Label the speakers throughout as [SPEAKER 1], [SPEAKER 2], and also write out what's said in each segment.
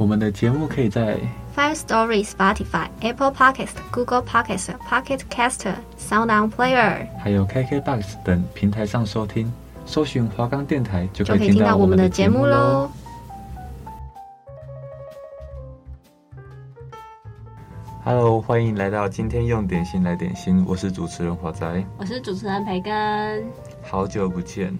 [SPEAKER 1] 我们的节目可以在
[SPEAKER 2] Five Story、Spotify、Apple Podcast、Google Podcast、Pocket Caster、Sound On Player，
[SPEAKER 1] 还有 KKBox 等平台上收听。搜寻华冈电台就可以
[SPEAKER 2] 听到我们的节目喽。
[SPEAKER 1] Hello，欢迎来到今天用点心来点心，我是主持人华仔，
[SPEAKER 2] 我是主持人培根，
[SPEAKER 1] 好久不见，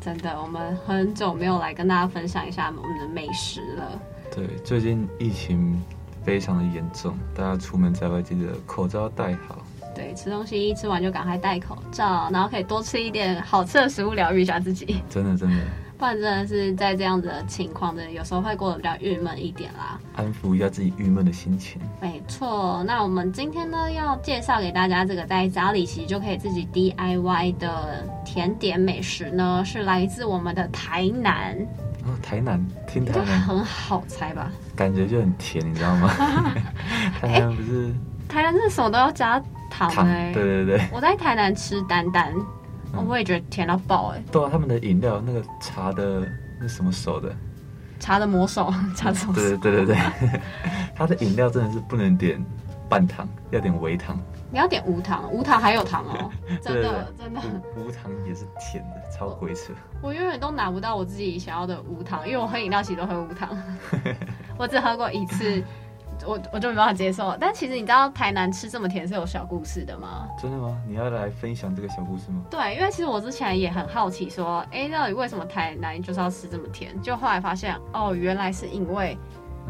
[SPEAKER 2] 真的，我们很久没有来跟大家分享一下我们的美食了。
[SPEAKER 1] 对，最近疫情非常的严重，大家出门在外记得口罩戴好。
[SPEAKER 2] 对，吃东西吃完就赶快戴口罩，然后可以多吃一点好吃的食物，疗愈一下自己。
[SPEAKER 1] 真的真的，
[SPEAKER 2] 不然真的是在这样子的情况，真的有时候会过得比较郁闷一点啦。
[SPEAKER 1] 安抚一下自己郁闷的心情。
[SPEAKER 2] 没错，那我们今天呢要介绍给大家这个在家里其实就可以自己 DIY 的甜点美食呢，是来自我们的台南。
[SPEAKER 1] 哦，台南听台南
[SPEAKER 2] 很好猜吧？
[SPEAKER 1] 感觉就很甜，你知道吗？台南不是？
[SPEAKER 2] 台南是什么都要加糖哎、欸。
[SPEAKER 1] 对对对。
[SPEAKER 2] 我在台南吃丹丹，嗯、我也觉得甜到爆哎、欸。
[SPEAKER 1] 对啊，他们的饮料那个茶的那什么手的？
[SPEAKER 2] 茶的魔手，茶的魔手。
[SPEAKER 1] 对对对对对，他的饮料真的是不能点半糖，要点微糖。
[SPEAKER 2] 你要点无糖，无糖还有糖哦，真的真的。
[SPEAKER 1] 无糖也是甜的，超鬼扯。
[SPEAKER 2] 我永远都拿不到我自己想要的无糖，因为我喝饮料其实都喝无糖，我只喝过一次，我我就没办法接受。但其实你知道台南吃这么甜是有小故事的吗？
[SPEAKER 1] 真的吗？你要来分享这个小故事吗？
[SPEAKER 2] 对，因为其实我之前也很好奇，说，哎、欸，到底为什么台南就是要吃这么甜？就后来发现，哦，原来是因为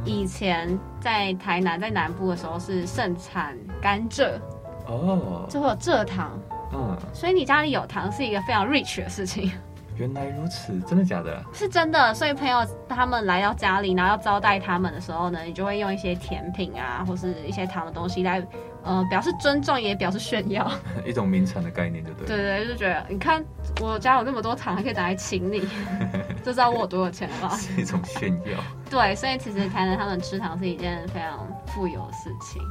[SPEAKER 2] 以前在台南在南部的时候是盛产甘蔗。哦，就会有蔗糖，嗯，所以你家里有糖是一个非常 rich 的事情。
[SPEAKER 1] 原来如此，真的假的？
[SPEAKER 2] 是真的。所以朋友他们来到家里，然后要招待他们的时候呢，你就会用一些甜品啊，或是一些糖的东西来，呃，表示尊重，也表示炫耀。
[SPEAKER 1] 一种名产的概念，就对。
[SPEAKER 2] 对对，就觉得你看我家有那么多糖，还可以拿来请你，就知道我有多有钱了吧？
[SPEAKER 1] 是一种炫耀。
[SPEAKER 2] 对，所以其实台南他们吃糖是一件非常富有的事情。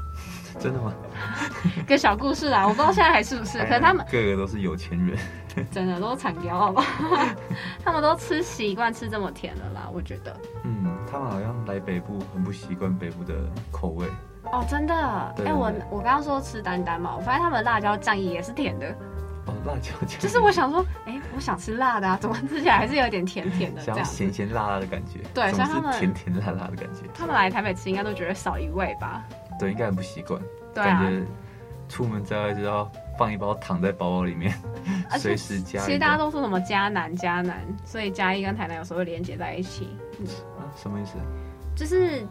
[SPEAKER 1] 真的吗？
[SPEAKER 2] 个小故事啦，我不知道现在还是不是，可能他们
[SPEAKER 1] 个个都是有钱人，
[SPEAKER 2] 真的都是产雕，好不好？他们都吃习惯吃这么甜的啦，我觉得。
[SPEAKER 1] 嗯，他们好像来北部很不习惯北部的口味。
[SPEAKER 2] 哦，真的？哎、欸，我我刚刚说吃丹丹嘛，我发现他们的辣椒酱也是甜的。
[SPEAKER 1] 哦，辣椒酱。
[SPEAKER 2] 就是我想说，哎、想吃辣的啊，怎么吃起来还是有点甜甜的这样？
[SPEAKER 1] 像咸咸辣辣的感觉。
[SPEAKER 2] 对，像他们
[SPEAKER 1] 甜甜辣辣的感觉。
[SPEAKER 2] 他们来台北吃，应该都觉得少一味吧？
[SPEAKER 1] 对，应该很不习惯。
[SPEAKER 2] 对啊。
[SPEAKER 1] 感觉出门在外就要放一包糖在包包里面，随时加。
[SPEAKER 2] 其实大家都说什么嘉南嘉南，所以嘉义跟台南有时候会连接在一起。
[SPEAKER 1] 啊，什么意思？
[SPEAKER 2] 就是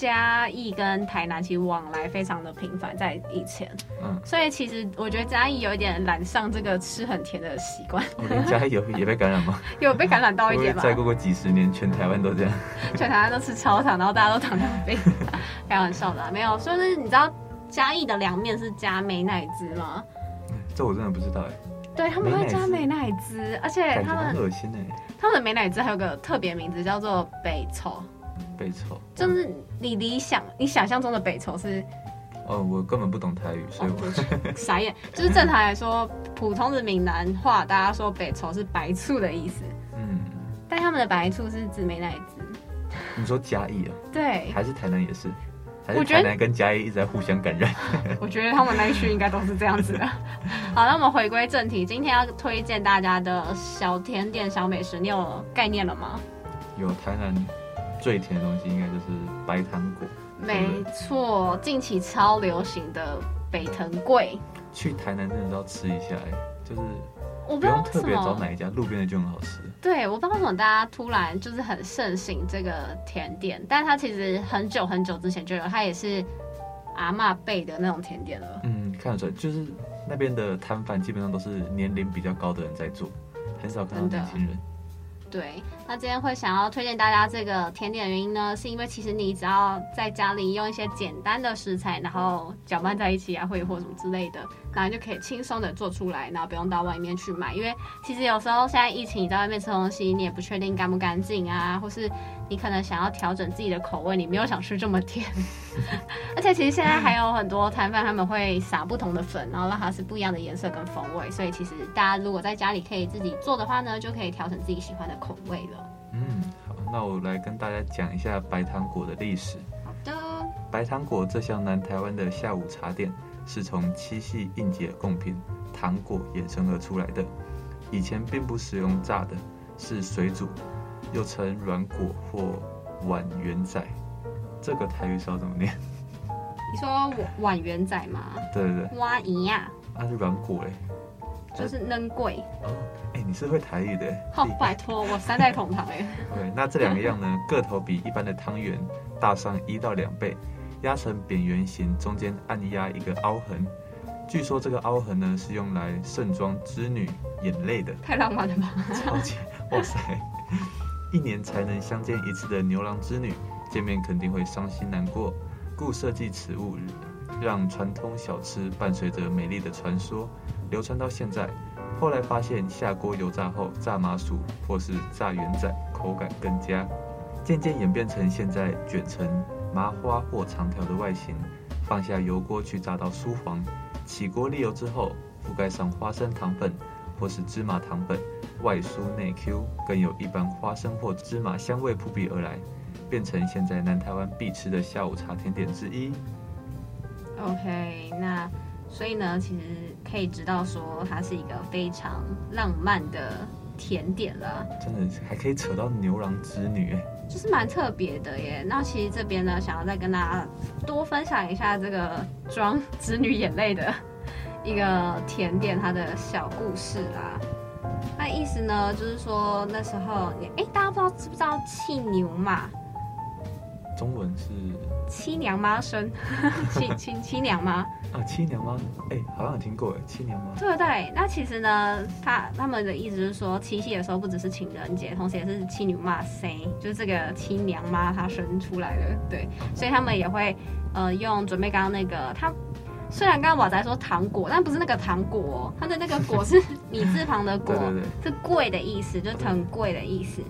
[SPEAKER 2] 嘉义跟台南其实往来非常的频繁，在以前。嗯。所以其实我觉得嘉义有一点染上这个吃很甜的
[SPEAKER 1] 习惯。嘉义有也被感染吗？
[SPEAKER 2] 有被感染到一点吧？
[SPEAKER 1] 再过个几十年，全台湾都这样。
[SPEAKER 2] 全台湾都吃超糖，然后大家都糖尿病。开玩笑的、啊，没有。所以是你知道嘉义的凉面是加美乃滋吗？
[SPEAKER 1] 这我真的不知道哎。
[SPEAKER 2] 对，他们会加美乃滋，而且他们
[SPEAKER 1] 很恶心哎。
[SPEAKER 2] 他们的美乃滋还有个特别名字叫做北丑。
[SPEAKER 1] 北丑
[SPEAKER 2] 就是你理想你想象中的北丑是？
[SPEAKER 1] 哦，我根本不懂台语，所以我、哦、
[SPEAKER 2] 傻眼。就是正常来说，普通的闽南话，大家说北丑是白醋的意思。嗯。但他们的白醋是指美奶滋。
[SPEAKER 1] 你说嘉义啊？
[SPEAKER 2] 对。还
[SPEAKER 1] 是台南也是？还是台南跟嘉义一直在互相感染？
[SPEAKER 2] 我觉得他们那一区应该都是这样子的。好，那我们回归正题，今天要推荐大家的小甜点、小美食，你有概念了吗？
[SPEAKER 1] 有台南。最甜的东西应该就是白糖果，
[SPEAKER 2] 没错，近期超流行的北藤贵。
[SPEAKER 1] 去台南真的都要吃一下，哎，就是我不用特别找哪一家，路边的就很好吃。
[SPEAKER 2] 对，我不知道为什么大家突然就是很盛行这个甜点，但它其实很久很久之前就有，它也是阿妈辈的那种甜点了。
[SPEAKER 1] 嗯，看得出来，就是那边的摊贩基本上都是年龄比较高的人在做，很少看到年轻人。
[SPEAKER 2] 对，那今天会想要推荐大家这个甜点的原因呢，是因为其实你只要在家里用一些简单的食材，然后搅拌在一起啊，或者或什么之类的，然后就可以轻松的做出来，然后不用到外面去买。因为其实有时候现在疫情，你在外面吃东西，你也不确定干不干净啊，或是你可能想要调整自己的口味，你没有想吃这么甜。而且其实现在还有很多摊贩他们会撒不同的粉，然后让它是不一样的颜色跟风味。所以其实大家如果在家里可以自己做的话呢，就可以调整自己喜欢的口味了。
[SPEAKER 1] 嗯，好，那我来跟大家讲一下白糖果的历史。
[SPEAKER 2] 好的，
[SPEAKER 1] 白糖果这项南台湾的下午茶点，是从七夕应节贡品糖果衍生而出来的。以前并不使用炸的，是水煮，又称软果或碗圆仔。这个台语是要怎么念？
[SPEAKER 2] 你说碗碗圆仔吗？
[SPEAKER 1] 对对对，
[SPEAKER 2] 碗圆啊，
[SPEAKER 1] 那是软果嘞。
[SPEAKER 2] 就是嫩贵
[SPEAKER 1] 哦，哎、欸，你是会台语的？
[SPEAKER 2] 好，拜托，我三代同堂哎。
[SPEAKER 1] 对，那这两个样呢，个头比一般的汤圆大上一到两倍，压成扁圆形，中间按压一个凹痕。据说这个凹痕呢，是用来盛装织女眼泪的。
[SPEAKER 2] 太浪漫了吧！
[SPEAKER 1] 超级哇塞！一年才能相见一次的牛郎织女，见面肯定会伤心难过，故设计此物，让传统小吃伴随着美丽的传说。流传到现在，后来发现下锅油炸后，炸麻薯或是炸圆仔口感更佳，渐渐演变成现在卷成麻花或长条的外形，放下油锅去炸到酥黄，起锅沥油之后，覆盖上花生糖粉或是芝麻糖粉，外酥内 Q，更有一般花生或芝麻香味扑鼻而来，变成现在南台湾必吃的下午茶甜点之一。
[SPEAKER 2] OK，那。所以呢，其实可以知道说，它是一个非常浪漫的甜点了。
[SPEAKER 1] 真的还可以扯到牛郎织女，
[SPEAKER 2] 就是蛮特别的耶。那其实这边呢，想要再跟大家多分享一下这个装织女眼泪的一个甜点，它的小故事啦。那意思呢，就是说那时候你，哎，大家不知道知不知道气牛嘛？
[SPEAKER 1] 中文是
[SPEAKER 2] 七娘妈生，七七七娘妈。
[SPEAKER 1] 啊，七娘妈，哎、欸，好像有听过哎，七娘妈。
[SPEAKER 2] 对对，那其实呢，他他们的意思就是说，七夕的时候不只是情人节，同时也是七女妈生，就是这个七娘妈她生出来的，对，所以他们也会呃用准备刚刚那个，他虽然刚刚我在说糖果，但不是那个糖果，它的那个果是米字旁的果，对对对，是贵的意思，就是很贵的意思。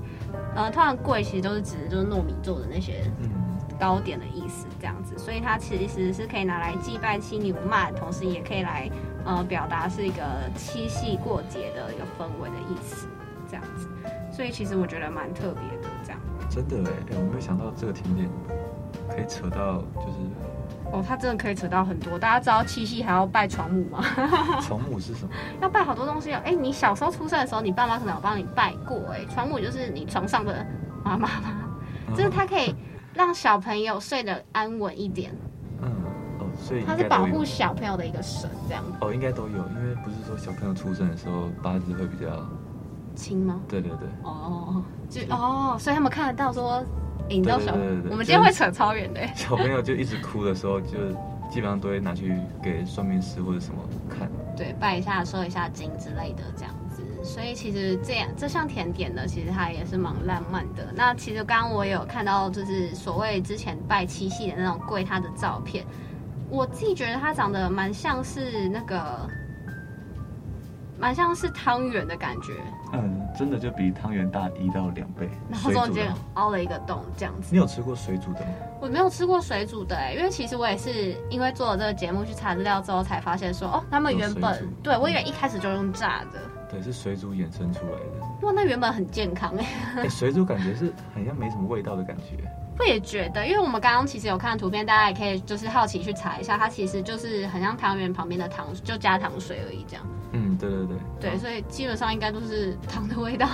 [SPEAKER 2] 呃，通常贵其实都是指就是糯米做的那些。嗯糕点的意思，这样子，所以它其实是可以拿来祭拜七女妈，同时也可以来呃表达是一个七夕过节的一个氛围的意思，这样子，所以其实我觉得蛮特别的，这样。
[SPEAKER 1] 真的哎，哎，我没有想到这个甜点可以扯到就是，
[SPEAKER 2] 哦，它真的可以扯到很多。大家知道七夕还要拜床母吗？
[SPEAKER 1] 床母是什么？
[SPEAKER 2] 要拜好多东西哦。哎，你小时候出生的时候，你爸妈可能有帮你拜过。哎，床母就是你床上的妈妈吗？就是它可以。让小朋友睡得安稳一点。
[SPEAKER 1] 嗯，哦，所以
[SPEAKER 2] 它是保护小朋友的一个神，这样子。
[SPEAKER 1] 哦，应该都有，因为不是说小朋友出生的时候八字会比较
[SPEAKER 2] 轻吗？
[SPEAKER 1] 对对对。
[SPEAKER 2] 哦，就哦，所以他们看得到说，引到小。我们今天会扯超远的。
[SPEAKER 1] 小朋友就一直哭的时候，就基本上都会拿去给算命师或者什么看。
[SPEAKER 2] 对，拜一下、收一下金之类的，这样子。所以其实这样这项甜点呢，其实它也是蛮浪漫的。那其实刚刚我有看到，就是所谓之前拜七夕的那种跪他的照片，我自己觉得它长得蛮像是那个，蛮像是汤圆的感觉。
[SPEAKER 1] 嗯，真的就比汤圆大一到两倍。
[SPEAKER 2] 然后中间凹了一个洞，这样子。
[SPEAKER 1] 你有吃过水煮的吗？
[SPEAKER 2] 我没有吃过水煮的哎、欸，因为其实我也是因为做了这个节目去查资料之后才发现说，哦，他们原本对我以为一开始就用炸的。
[SPEAKER 1] 对，是水煮衍生出来的。
[SPEAKER 2] 哇，那原本很健康哎、
[SPEAKER 1] 欸。水煮感觉是好像没什么味道的感觉。
[SPEAKER 2] 我也觉得，因为我们刚刚其实有看图片，大家也可以就是好奇去查一下，它其实就是很像汤圆旁边的糖，就加糖水而已这样。
[SPEAKER 1] 嗯，对对对。
[SPEAKER 2] 对，哦、所以基本上应该都是糖的味道。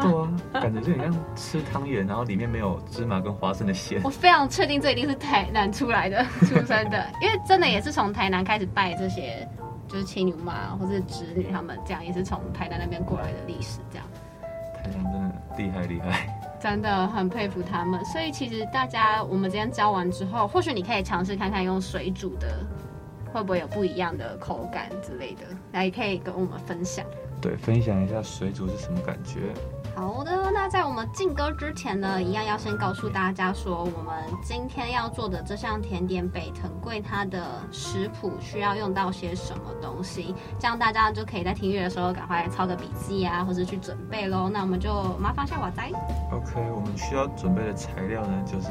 [SPEAKER 1] 对啊，感觉就很像吃汤圆，然后里面没有芝麻跟花生的馅。
[SPEAKER 2] 我非常确定这一定是台南出来的 出生的，因为真的也是从台南开始拜这些。就是七女妈或者侄女，他们这样也是从台南那边过来的历史，这样。
[SPEAKER 1] 台南真的厉害厉害，
[SPEAKER 2] 真的很佩服他们。所以其实大家，我们今天教完之后，或许你可以尝试看看用水煮的，会不会有不一样的口感之类的，那也可以跟我们分享。
[SPEAKER 1] 对，分享一下水煮是什么感觉。
[SPEAKER 2] 好的，那在我们进歌之前呢，一样要先告诉大家说，我们今天要做的这项甜点北藤贵它的食谱需要用到些什么东西，这样大家就可以在听乐的时候赶快抄个笔记啊，或者去准备喽。那我们就麻烦下瓦仔。
[SPEAKER 1] OK，我们需要准备的材料呢，就是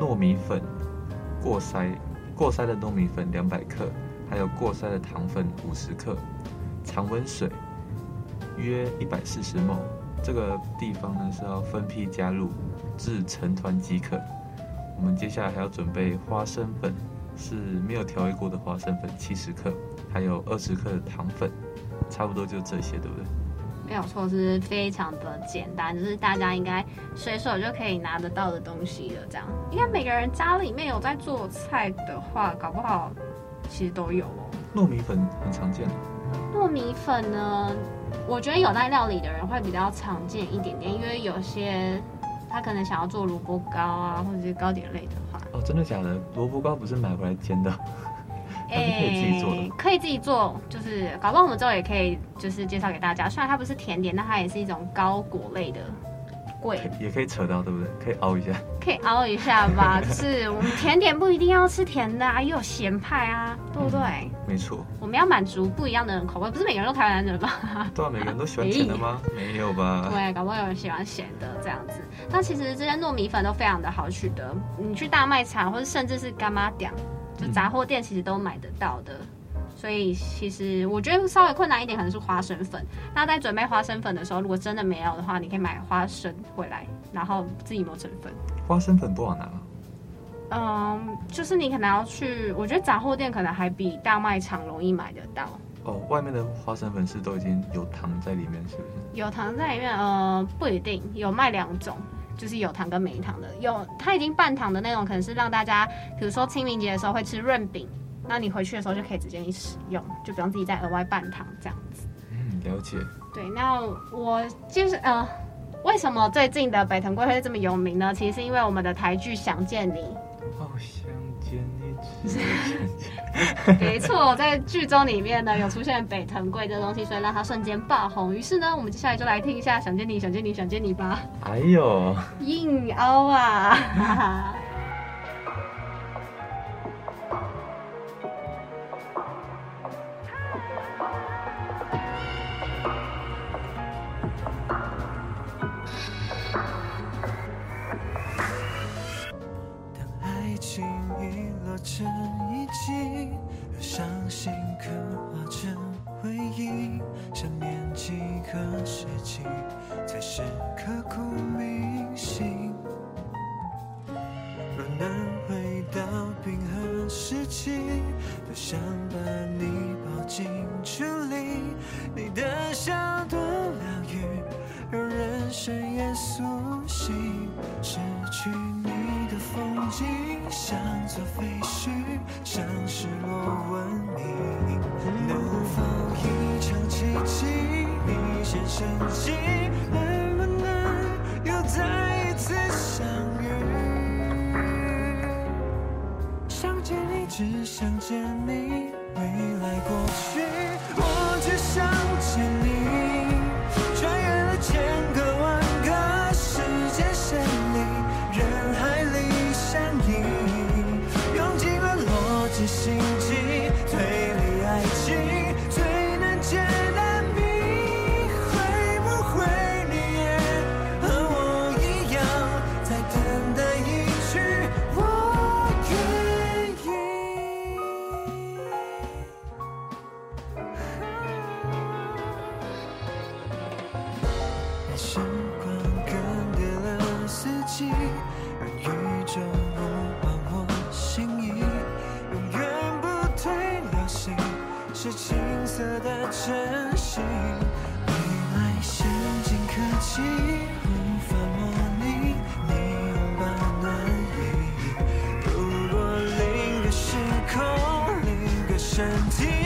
[SPEAKER 1] 糯米粉过筛过筛的糯米粉两百克，还有过筛的糖粉五十克，常温水约一百四十 ml。这个地方呢是要分批加入，至成团即可。我们接下来还要准备花生粉，是没有调味过的花生粉七十克，还有二十克的糖粉，差不多就这些，对不对？
[SPEAKER 2] 没有错，是非常的简单，就是大家应该随手就可以拿得到的东西了。这样，应该每个人家里面有在做菜的话，搞不好其实都有哦。
[SPEAKER 1] 糯米粉很常见。
[SPEAKER 2] 糯米粉呢？我觉得有在料理的人会比较常见一点点，因为有些他可能想要做萝卜糕啊，或者是糕点类的话。
[SPEAKER 1] 哦，真的假的？萝卜糕不是买回来煎的？
[SPEAKER 2] 哎，可以自己做的。可以自己做，就是搞不好我们之后也可以就是介绍给大家。虽然它不是甜点，但它也是一种高果类的。贵
[SPEAKER 1] 也可以扯到，对不对？可以熬一下，
[SPEAKER 2] 可以熬一下吧。就是我们甜点不一定要吃甜的啊，也有咸派啊，对不对？嗯、
[SPEAKER 1] 没错。
[SPEAKER 2] 我们要满足不一样的人口味，不是每个人都台湾人吧？
[SPEAKER 1] 对啊，每个人都喜欢甜的吗？没有吧？
[SPEAKER 2] 对，搞不好有人喜欢咸的这样子。那其实这些糯米粉都非常的好取得，你去大卖场或者甚至是干妈店，就杂货店，其实都买得到的。嗯所以其实我觉得稍微困难一点，可能是花生粉。那在准备花生粉的时候，如果真的没有的话，你可以买花生回来，然后自己磨成粉。
[SPEAKER 1] 花生粉不好拿。
[SPEAKER 2] 嗯，就是你可能要去，我觉得杂货店可能还比大卖场容易买得到。
[SPEAKER 1] 哦，外面的花生粉是都已经有糖在里面，是不是？
[SPEAKER 2] 有糖在里面，呃，不一定，有卖两种，就是有糖跟没糖的。有它已经半糖的那种，可能是让大家，比如说清明节的时候会吃润饼。那你回去的时候就可以直接一使用，就不用自己再额外半糖这样子。
[SPEAKER 1] 嗯，了解。对，
[SPEAKER 2] 那我就是呃，为什么最近的北藤贵会这么有名呢？其实是因为我们的台剧《想见你》。
[SPEAKER 1] 好想见你，
[SPEAKER 2] 没错，在剧中里面呢有出现北藤贵这东西，所以让他瞬间爆红。于是呢，我们接下来就来听一下《想见你，想见你，想见你》吧。
[SPEAKER 1] 哎呦，
[SPEAKER 2] 硬凹啊！
[SPEAKER 3] 是。刻骨铭未来过去。自己，让宇宙不满我心意，永远不退流行，是青涩的真心。未来先进科技无法模拟你拥抱暖意，如果另个时空，另个身体。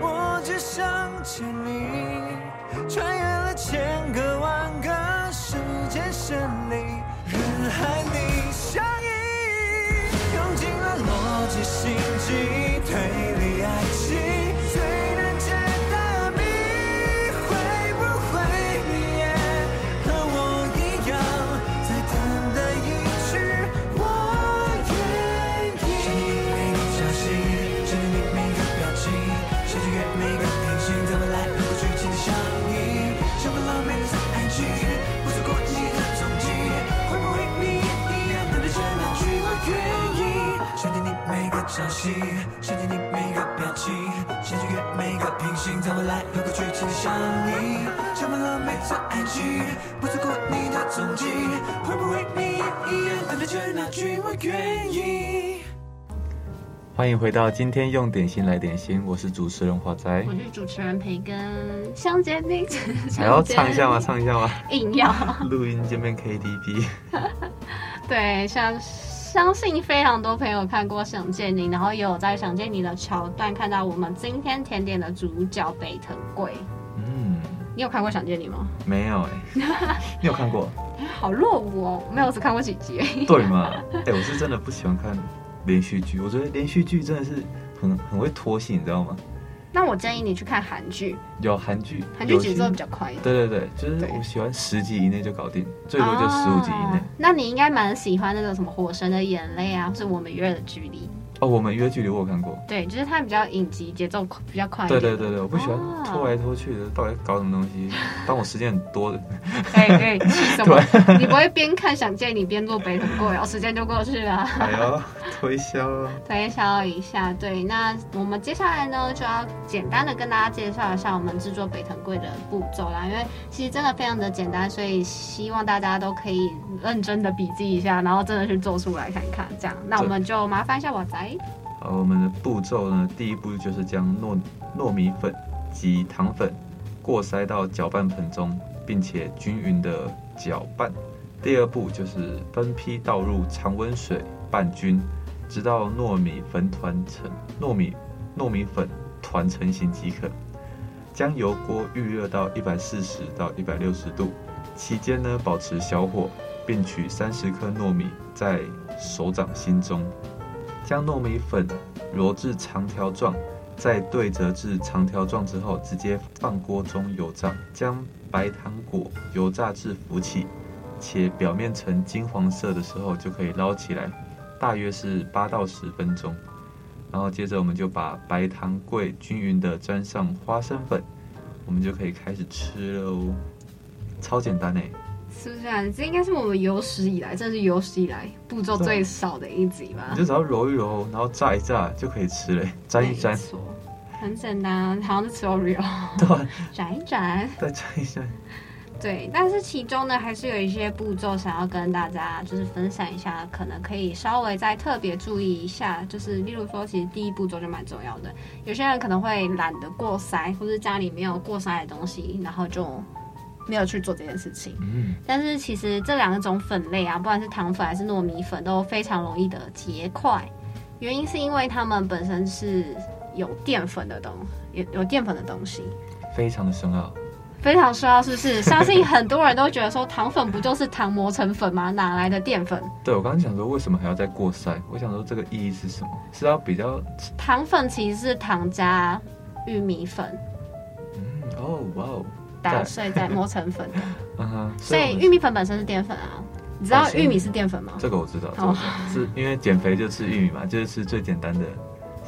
[SPEAKER 3] 我只想见你，穿越了千个万个时间线里，人海里相依，用尽了逻辑心机推相信，想见你每个表情，想超越每个平行，在未来有个剧情相依，充满了每次爱情，不错过你的踪迹，会不会你也一样等待着那句我愿意？
[SPEAKER 1] 欢迎回到今天用点心来点心，我是主持人华仔，
[SPEAKER 2] 我是主持人培根，想见你，
[SPEAKER 1] 还要唱一下吗？唱一下吗？
[SPEAKER 2] 硬要
[SPEAKER 1] 录音见面 KTV，
[SPEAKER 2] 对，像。相信非常多朋友看过《想见你》，然后也有在《想见你》的桥段看到我们今天甜点的主角北藤贵。
[SPEAKER 1] 嗯，
[SPEAKER 2] 你有看过《想见你》吗？
[SPEAKER 1] 没有哎、欸，你有看过？
[SPEAKER 2] 好落伍哦，没有，只看过几集。
[SPEAKER 1] 对嘛？哎、欸，我是真的不喜欢看连续剧，我觉得连续剧真的是很很会拖戏，你知道吗？
[SPEAKER 2] 那我建议你去看韩剧，
[SPEAKER 1] 有韩剧，
[SPEAKER 2] 韩剧节奏比较快一点。
[SPEAKER 1] 对对对，就是我喜欢十集以内就搞定，最多就十五集以内。
[SPEAKER 2] 啊，那你应该蛮喜欢那个什么《火神的眼泪》啊，或是我们约的距离。
[SPEAKER 1] 哦，我们约距离我有看过，
[SPEAKER 2] 对，就是它比较影集，节奏比较快。
[SPEAKER 1] 对对对对，我不喜欢拖来拖去的，到底搞什么东西？当我时间很多的。
[SPEAKER 2] 可以可以，气什么？你不会边看想见你边做北藤贵，然后时间就过去了。
[SPEAKER 1] 哎呦，推销，
[SPEAKER 2] 推销一下。对，那我们接下来呢，就要简单的跟大家介绍一下我们制作北藤贵的步骤啦，因为其实真的非常的简单，所以希望大家都可以认真的笔记一下，然后真的去做出来看看。这样，那我们就麻烦一下我仔。
[SPEAKER 1] 好，我们的步骤呢，第一步就是将糯糯米粉及糖粉过筛到搅拌盆中，并且均匀的搅拌。第二步就是分批倒入常温水拌均，直到糯米粉团成糯米糯米粉团成型即可。将油锅预热到一百四十到一百六十度，期间呢保持小火，并取三十克糯米在手掌心中。将糯米粉揉至长条状，再对折至长条状之后，直接放锅中油炸。将白糖果油炸至浮起，且表面呈金黄色的时候，就可以捞起来，大约是八到十分钟。然后接着我们就把白糖桂均匀的沾上花生粉，我们就可以开始吃了哦，超简单哎。
[SPEAKER 2] 是不是啊？这应该是我们有史以来，这是有史以来步骤最少的一集吧？
[SPEAKER 1] 你就只要揉一揉，然后炸一炸就可以吃了，沾一沾，
[SPEAKER 2] 很简单，好像是吃 Oreo。
[SPEAKER 1] 对，
[SPEAKER 2] 沾一沾，
[SPEAKER 1] 再沾一沾。
[SPEAKER 2] 对，但是其中呢，还是有一些步骤想要跟大家就是分享一下，可能可以稍微再特别注意一下，就是例如说，其实第一步骤就蛮重要的。有些人可能会懒得过筛，或是家里没有过筛的东西，然后就。没有去做这件事情，嗯，但是其实这两种粉类啊，不管是糖粉还是糯米粉，都非常容易的结块。原因是因为它们本身是有淀粉的东，有有淀粉的东西，
[SPEAKER 1] 非常的深奥，
[SPEAKER 2] 非常需要，是不是？相信很多人都觉得说，糖粉不就是糖磨成粉吗？哪来的淀粉？
[SPEAKER 1] 对，我刚刚想说，为什么还要再过筛？我想说这个意义是什么？是要比较
[SPEAKER 2] 糖粉其实是糖加玉米粉，
[SPEAKER 1] 嗯，哦，哇哦。
[SPEAKER 2] 打碎再磨成粉的，
[SPEAKER 1] 嗯哼，
[SPEAKER 2] 所以玉米粉本身是淀粉啊。你知道玉米是淀粉吗？
[SPEAKER 1] 这个我知道，哦，是因为减肥就吃玉米嘛，就是吃最简单的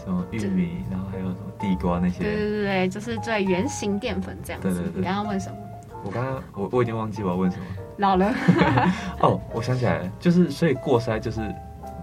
[SPEAKER 1] 什么玉米，然后还有什么地瓜那些。
[SPEAKER 2] 对对对，就是最圆形淀粉这样子。
[SPEAKER 1] 对对对。
[SPEAKER 2] 你刚刚问什么？
[SPEAKER 1] 我刚刚我我已经忘记我要问什么。
[SPEAKER 2] 老了。
[SPEAKER 1] 哦，我想起来了，就是所以过筛就是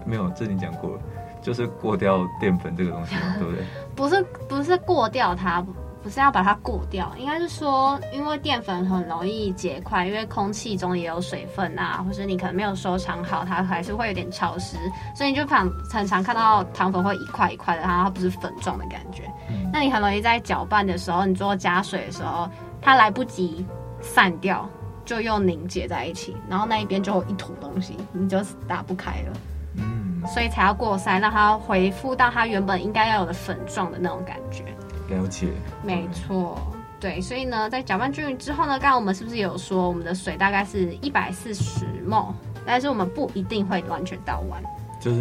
[SPEAKER 1] 没有，这你讲过了，就是过掉淀粉这个东西嘛，对不对？
[SPEAKER 2] 不是不是过掉它。不是要把它过掉，应该是说，因为淀粉很容易结块，因为空气中也有水分啊，或者你可能没有收藏好，它还是会有点潮湿，所以你就常很常看到糖粉会一块一块的，它它不是粉状的感觉。嗯、那你很容易在搅拌的时候，你做加水的时候，它来不及散掉，就又凝结在一起，然后那一边就有一坨东西，你就打不开了。嗯，所以才要过筛，让它恢复到它原本应该要有的粉状的那种感觉。
[SPEAKER 1] 了解，
[SPEAKER 2] 没错，对，所以呢，在搅拌均匀之后呢，刚刚我们是不是有说我们的水大概是一百四十 m 但是我们不一定会完全倒完，